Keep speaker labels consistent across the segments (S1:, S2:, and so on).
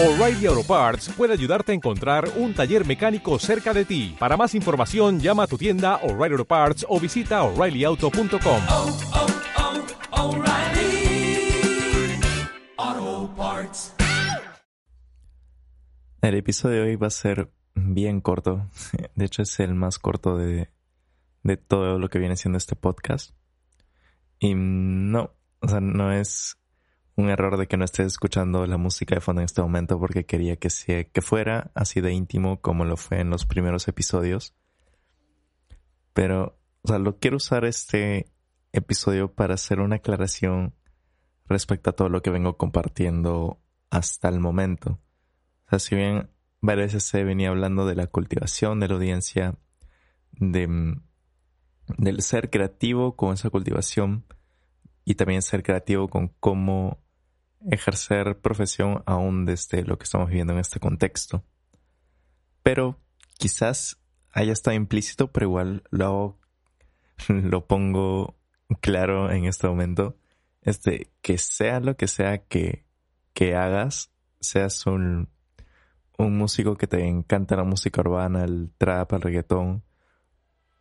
S1: O'Reilly Auto Parts puede ayudarte a encontrar un taller mecánico cerca de ti. Para más información, llama a tu tienda O'Reilly Auto Parts o visita oreillyauto.com.
S2: oh, oh, O'Reilly Auto Parts.
S3: El episodio de hoy va a ser bien corto. De hecho, es el más corto de, de todo lo que viene siendo este podcast. Y no, o sea, no es un error de que no estés escuchando la música de fondo en este momento porque quería que, sea, que fuera así de íntimo como lo fue en los primeros episodios. Pero, o sea, lo quiero usar este episodio para hacer una aclaración respecto a todo lo que vengo compartiendo hasta el momento. O sea, si bien varias veces se venía hablando de la cultivación de la audiencia, de, del ser creativo con esa cultivación y también ser creativo con cómo ejercer profesión aún desde lo que estamos viviendo en este contexto. Pero quizás haya estado implícito, pero igual lo, lo pongo claro en este momento. Este, que sea lo que sea que, que hagas, seas un, un músico que te encanta la música urbana, el trap, el reggaetón,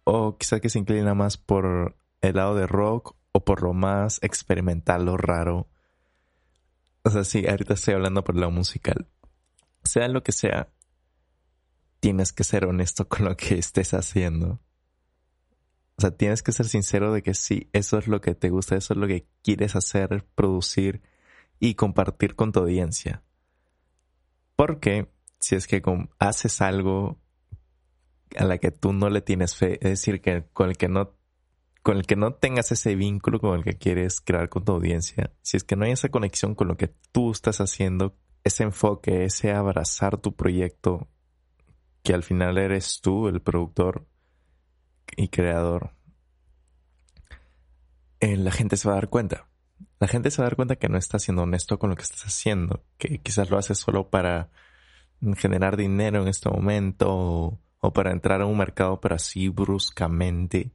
S3: o quizás que se inclina más por el lado de rock o por lo más experimental o raro. O sea, sí, ahorita estoy hablando por lo musical. Sea lo que sea, tienes que ser honesto con lo que estés haciendo. O sea, tienes que ser sincero de que sí, eso es lo que te gusta, eso es lo que quieres hacer, producir y compartir con tu audiencia. Porque si es que haces algo a la que tú no le tienes fe, es decir, que con el que no con el que no tengas ese vínculo con el que quieres crear con tu audiencia, si es que no hay esa conexión con lo que tú estás haciendo, ese enfoque, ese abrazar tu proyecto, que al final eres tú el productor y creador, eh, la gente se va a dar cuenta. La gente se va a dar cuenta que no estás siendo honesto con lo que estás haciendo, que quizás lo haces solo para generar dinero en este momento o, para entrar a un mercado, pero así bruscamente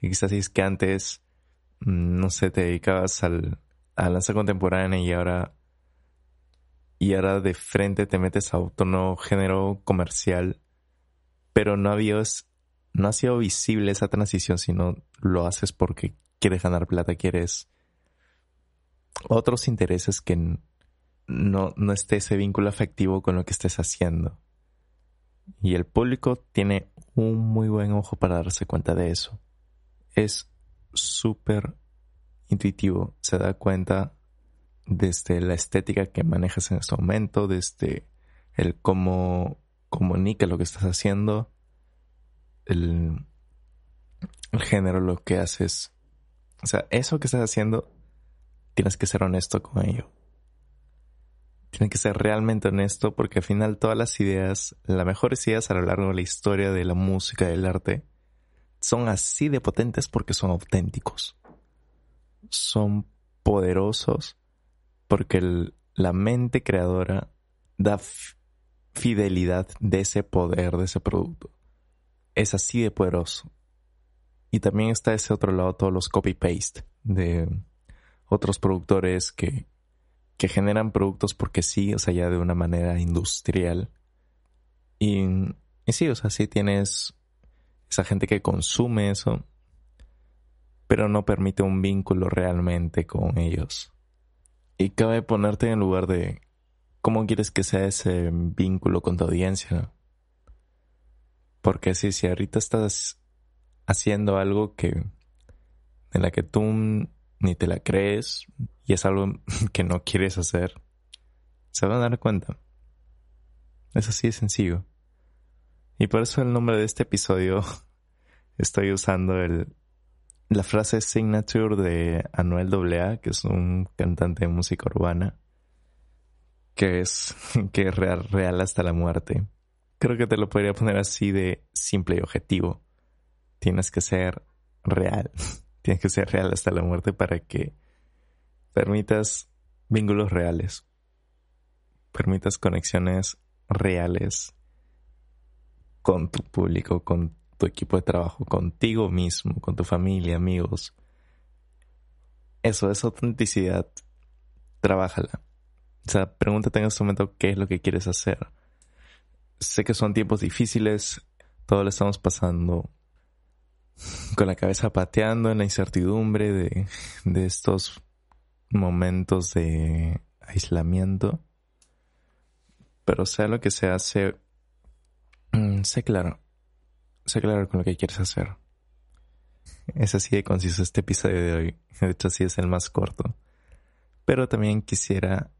S3: quizás es que antes, mm, no sé, te dedicabas al, a danza contemporánea y ahora, y ahora de frente te metes a otro género comercial, pero no había, no ha sido visible esa transición, sino lo haces porque quieres ganar plata, quieres otros intereses que no, no esté ese vínculo afectivo con lo que estés haciendo. Y el público tiene un muy buen ojo para darse cuenta de eso es súper intuitivo. Se da cuenta desde la estética que manejas en este momento, desde el cómo comunica lo que estás haciendo, el, el género, lo que haces. O sea, eso que estás haciendo, tienes que ser honesto con ello. Tienes que ser realmente honesto porque al final todas las ideas, las mejores ideas a lo largo de la historia de la música, del arte, son así de potentes porque son auténticos. Son poderosos porque la mente creadora da fidelidad de ese poder, de ese producto. Es así de poderoso. Y también está ese otro lado, todos los copy-paste de otros productores que, que generan productos porque sí, o sea, ya de una manera industrial. Y, y sí, o sea, sí tienes esa gente que consume eso, pero no permite un vínculo realmente con ellos. Y cabe ponerte en el lugar de cómo quieres que sea ese vínculo con tu audiencia. Porque si, si ahorita estás haciendo algo que en la que tú ni te la crees y es algo que no quieres hacer, se van a dar cuenta. Es así de sencillo. Y por eso el nombre de este episodio estoy usando el, la frase signature de Anuel AA, que es un cantante de música urbana, que es que es real, real hasta la muerte. Creo que te lo podría poner así de simple y objetivo. Tienes que ser real. Tienes que ser real hasta la muerte para que permitas vínculos reales. Permitas conexiones reales con tu público, con tu equipo de trabajo, contigo mismo, con tu familia, amigos. Eso es autenticidad. Trabájala. O sea, pregúntate en este momento qué es lo que quieres hacer. Sé que son tiempos difíciles, todos lo estamos pasando con la cabeza pateando en la incertidumbre de, de estos momentos de aislamiento. Pero sea lo que sea, sé, mm, sé claro. Sé claro con lo que quieres hacer. Es así de conciso este episodio de hoy. De hecho, sí es el más corto. Pero también quisiera,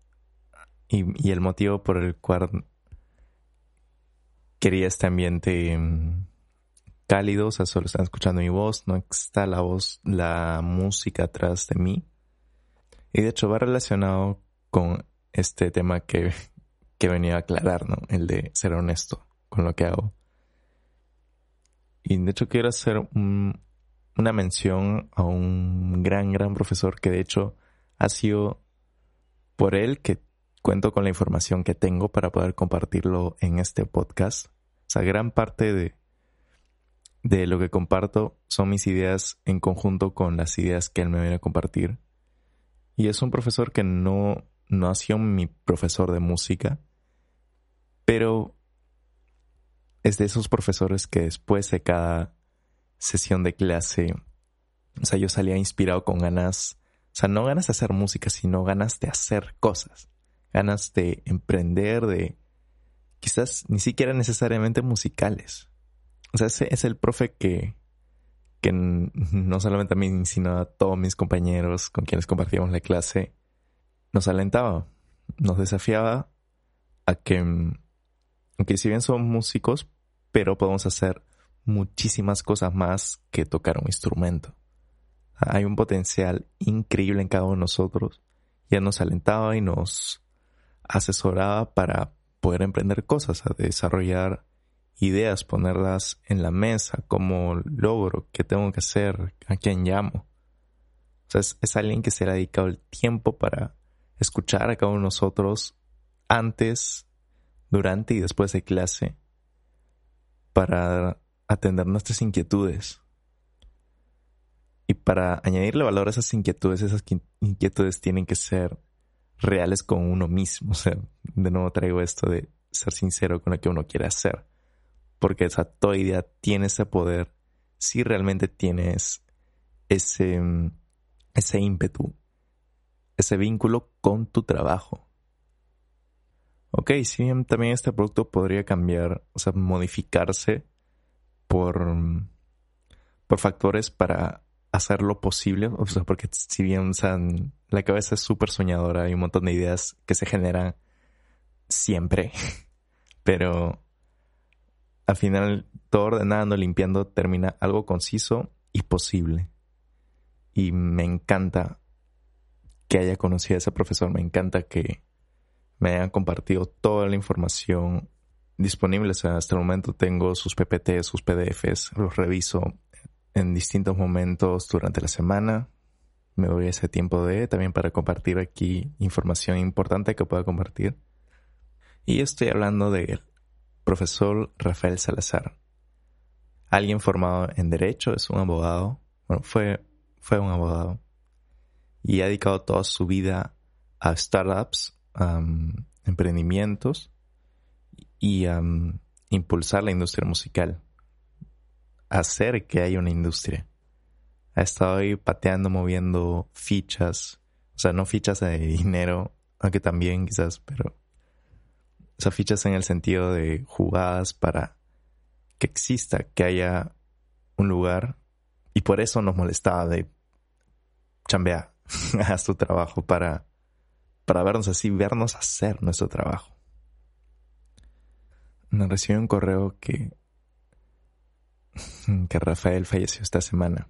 S3: y, el motivo por el cual quería este ambiente mm, cálido, o sea, solo están escuchando mi voz, no está la voz, la música atrás de mí. Y de hecho va relacionado con este tema que, que venía a aclarar, ¿no? El de ser honesto con lo que hago. Y de hecho quiero hacer una mención a un gran, gran profesor que de hecho ha sido por él que cuento con la información que tengo para poder compartirlo en este podcast. O sea, gran parte de, de lo que comparto son mis ideas en conjunto con las ideas que él me viene a compartir. Y es un profesor que no, no ha sido mi profesor de música, pero es de esos profesores que después de cada sesión de clase, o sea, yo salía inspirado con ganas, o sea, no ganas de hacer música, sino ganas de hacer cosas, ganas de emprender, de quizás ni siquiera necesariamente musicales. O sea, ese es el profe que, que no solamente a mí, sino a todos mis compañeros con quienes compartíamos la clase, nos alentaba, nos desafiaba a que, aunque si bien somos músicos, pero podemos hacer muchísimas cosas más que tocar un instrumento. Hay un potencial increíble en cada uno de nosotros y él nos alentaba y nos asesoraba para poder emprender cosas, a desarrollar ideas, ponerlas en la mesa, como logro, qué tengo que hacer, a quién llamo. O sea, es, alguien que se ha dedicado el tiempo para escuchar a cada uno de nosotros antes, durante y después de clase para atender nuestras inquietudes. Y para añadirle valor a esas inquietudes, esas inquietudes tienen que ser reales con uno mismo. O sea, de nuevo traigo esto de ser sincero con lo que uno quiere hacer porque esa toda idea tiene ese poder si realmente tienes ese, ese ímpetu, ese vínculo con tu trabajo. Ok, si bien también este producto podría cambiar, o sea, modificarse por, por factores para hacerlo posible, o sea, porque si bien la cabeza es súper soñadora, hay un montón de ideas que se generan siempre, pero al final todo ordenando, limpiando, termina algo conciso y posible. Y me encanta que haya conocido a ese profesor, me encanta que me hayan compartido toda la información disponible. Hasta el momento tengo sus PPT, sus PDFs, los reviso en distintos momentos durante la semana. Me doy ese tiempo de también para compartir aquí información importante que pueda compartir. Y estoy hablando de profesor Rafael Salazar. Alguien formado en Derecho, es un abogado. Bueno, fue, fue un abogado. Y ha dedicado toda su vida a startups, emprendimientos y impulsar la industria musical. Hacer que haya una industria. Ha estado ahí pateando, moviendo fichas. O sea, no fichas de dinero, aunque también quizás, pero o fichas en el sentido de jugadas para que exista, que haya un lugar. Y por eso nos molestaba de chambear, haz tu trabajo para, para vernos así, vernos hacer nuestro trabajo. Me recibí un correo que, que Rafael falleció esta semana.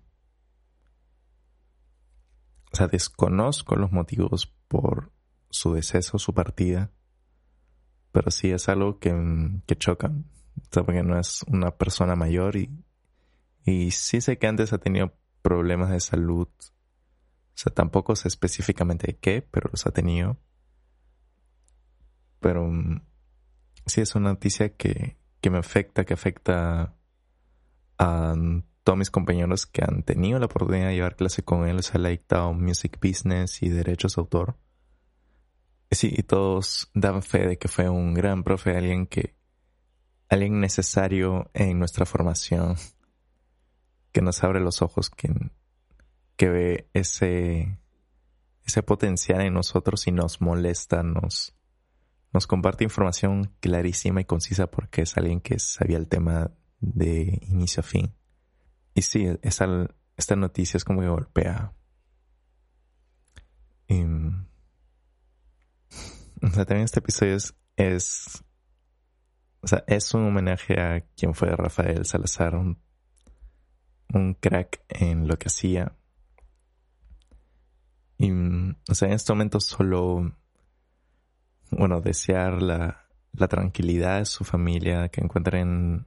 S3: O sea, desconozco los motivos por su deceso, su partida pero sí es algo que, que choca, porque no es una persona mayor y, y sí sé que antes ha tenido problemas de salud. O sea, tampoco sé específicamente qué, pero los ha tenido. Pero mm, sí es una noticia que, que me afecta, que afecta a todos mis compañeros que han tenido la oportunidad de llevar clase con él. O ha Music Business y Derechos de Autor. Sí, y todos dan fe de que fue un gran profe, alguien que, alguien necesario en nuestra formación, que nos abre los ojos, que, que ve ese, ese potencial en nosotros y nos molesta, nos, nos comparte información clarísima y concisa porque es alguien que sabía el tema de inicio a fin. Y sí, esa, esta noticia es como que golpea. Y, o sea, también este episodio es, es, o sea, es un homenaje a quien fue Rafael Salazar, un crack en lo que hacía. Y, o sea, en este momento solo, bueno, desear la, la tranquilidad de su familia, que encuentren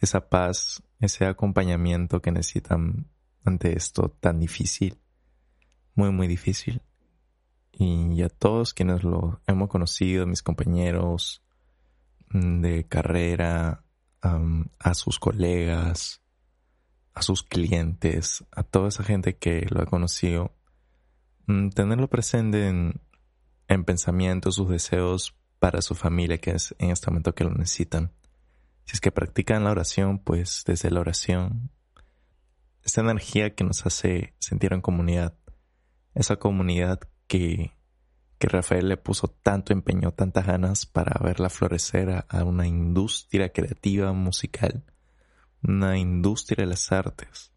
S3: esa paz, ese acompañamiento que necesitan ante esto tan difícil, muy, muy difícil. Y a todos quienes lo hemos conocido, mis compañeros mm, de carrera, a sus colegas, a sus clientes, a toda esa gente que lo ha conocido, tenerlo presente en, en pensamiento, sus deseos para su familia, que es en este momento que lo necesitan. Si es que practican la oración, pues desde la oración, esa energía que nos hace sentir en comunidad, esa comunidad que, que Rafael le puso tanto empeño, tantas ganas para verla florecer a, una industria creativa musical, una industria de las artes.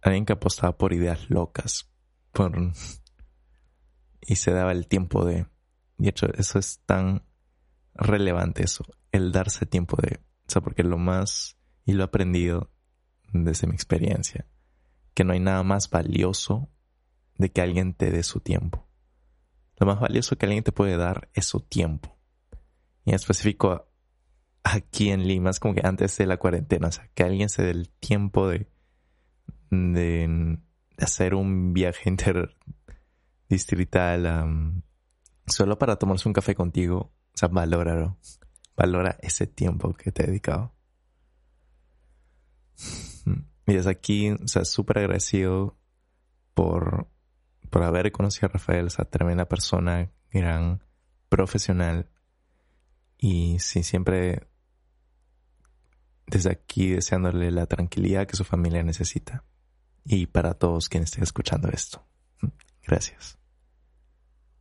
S3: Alguien que apostaba por ideas locas, y se daba el tiempo de. De hecho, eso es tan relevante eso, el darse tiempo de. O sea, porque lo más, y lo he aprendido desde mi experiencia, que no hay nada más valioso de que alguien te dé su tiempo. Lo más valioso que alguien te puede dar es su tiempo. Y en específico aquí en Lima, es como que antes de la cuarentena, o sea, que alguien se dé el tiempo de, de, hacer un viaje interdistrital solo para tomarse un café contigo. O sea, valóralo. Valora ese tiempo que te he dedicado. Y desde aquí, o sea, súper agradecido por por haber conocido a Rafael, esa tremenda persona, gran profesional. Y sí, siempre desde aquí deseándole la tranquilidad que su familia necesita. Y para todos quienes estén escuchando esto. Gracias.